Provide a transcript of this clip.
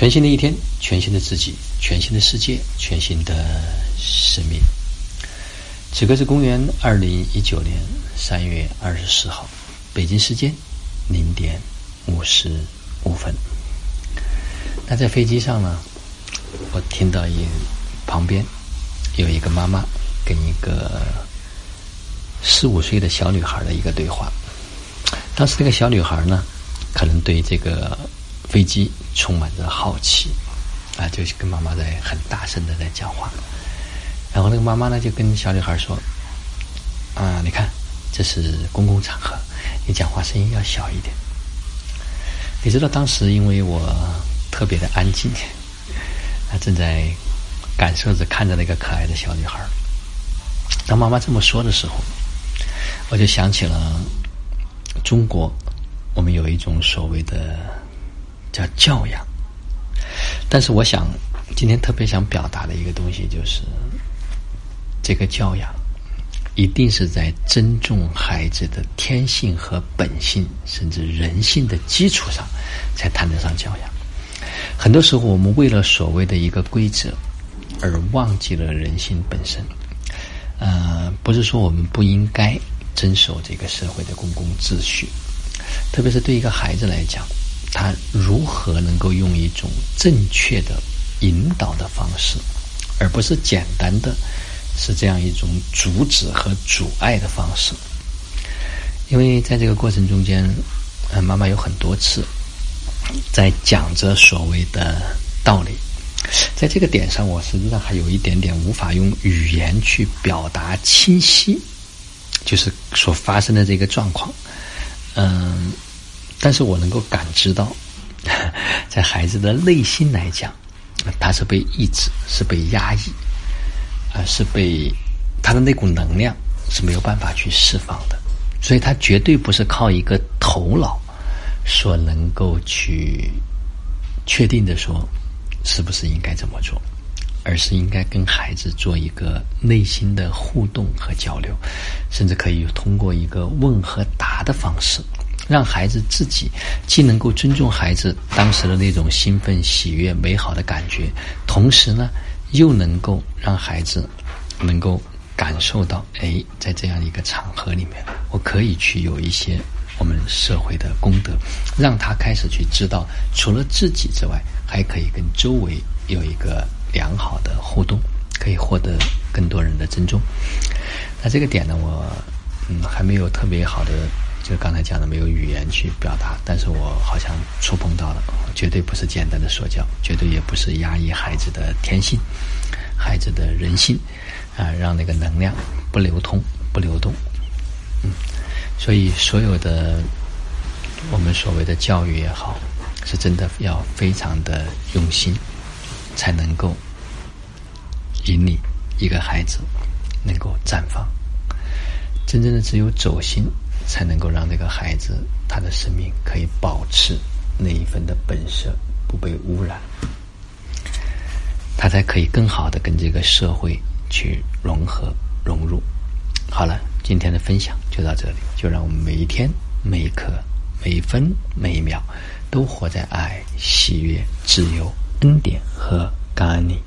全新的一天，全新的自己，全新的世界，全新的生命。此刻是公元二零一九年三月二十四号，北京时间零点五十五分。那在飞机上呢，我听到一旁边有一个妈妈跟一个四五岁的小女孩的一个对话。当时这个小女孩呢，可能对这个飞机充满着好奇，啊，就跟妈妈在很大声的在讲话。然后那个妈妈呢，就跟小女孩说：“啊，你看，这是公共场合，你讲话声音要小一点。”你知道当时因为我特别的安静，她正在感受着看着那个可爱的小女孩。当妈妈这么说的时候，我就想起了中国，我们有一种所谓的叫教养。但是我想今天特别想表达的一个东西就是。这个教养，一定是在尊重孩子的天性和本性，甚至人性的基础上，才谈得上教养。很多时候，我们为了所谓的一个规则，而忘记了人性本身。呃，不是说我们不应该遵守这个社会的公共秩序，特别是对一个孩子来讲，他如何能够用一种正确的引导的方式，而不是简单的。是这样一种阻止和阻碍的方式，因为在这个过程中间，呃，妈妈有很多次在讲着所谓的道理，在这个点上，我实际上还有一点点无法用语言去表达清晰，就是所发生的这个状况，嗯，但是我能够感知到，在孩子的内心来讲，他是被抑制，是被压抑。啊是被他的那股能量是没有办法去释放的，所以他绝对不是靠一个头脑所能够去确定的说是不是应该这么做，而是应该跟孩子做一个内心的互动和交流，甚至可以通过一个问和答的方式，让孩子自己既能够尊重孩子当时的那种兴奋、喜悦、美好的感觉，同时呢。又能够让孩子能够感受到，哎，在这样一个场合里面，我可以去有一些我们社会的功德，让他开始去知道，除了自己之外，还可以跟周围有一个良好的互动，可以获得更多人的尊重。那这个点呢，我嗯还没有特别好的。就刚才讲的，没有语言去表达，但是我好像触碰到了，绝对不是简单的说教，绝对也不是压抑孩子的天性、孩子的人性，啊，让那个能量不流通、不流动，嗯，所以所有的我们所谓的教育也好，是真的要非常的用心，才能够引领一个孩子能够绽放，真正的只有走心。才能够让这个孩子他的生命可以保持那一份的本色不被污染，他才可以更好的跟这个社会去融合融入。好了，今天的分享就到这里，就让我们每一天每一刻每一分每一秒都活在爱、喜悦、自由、恩典和感恩里。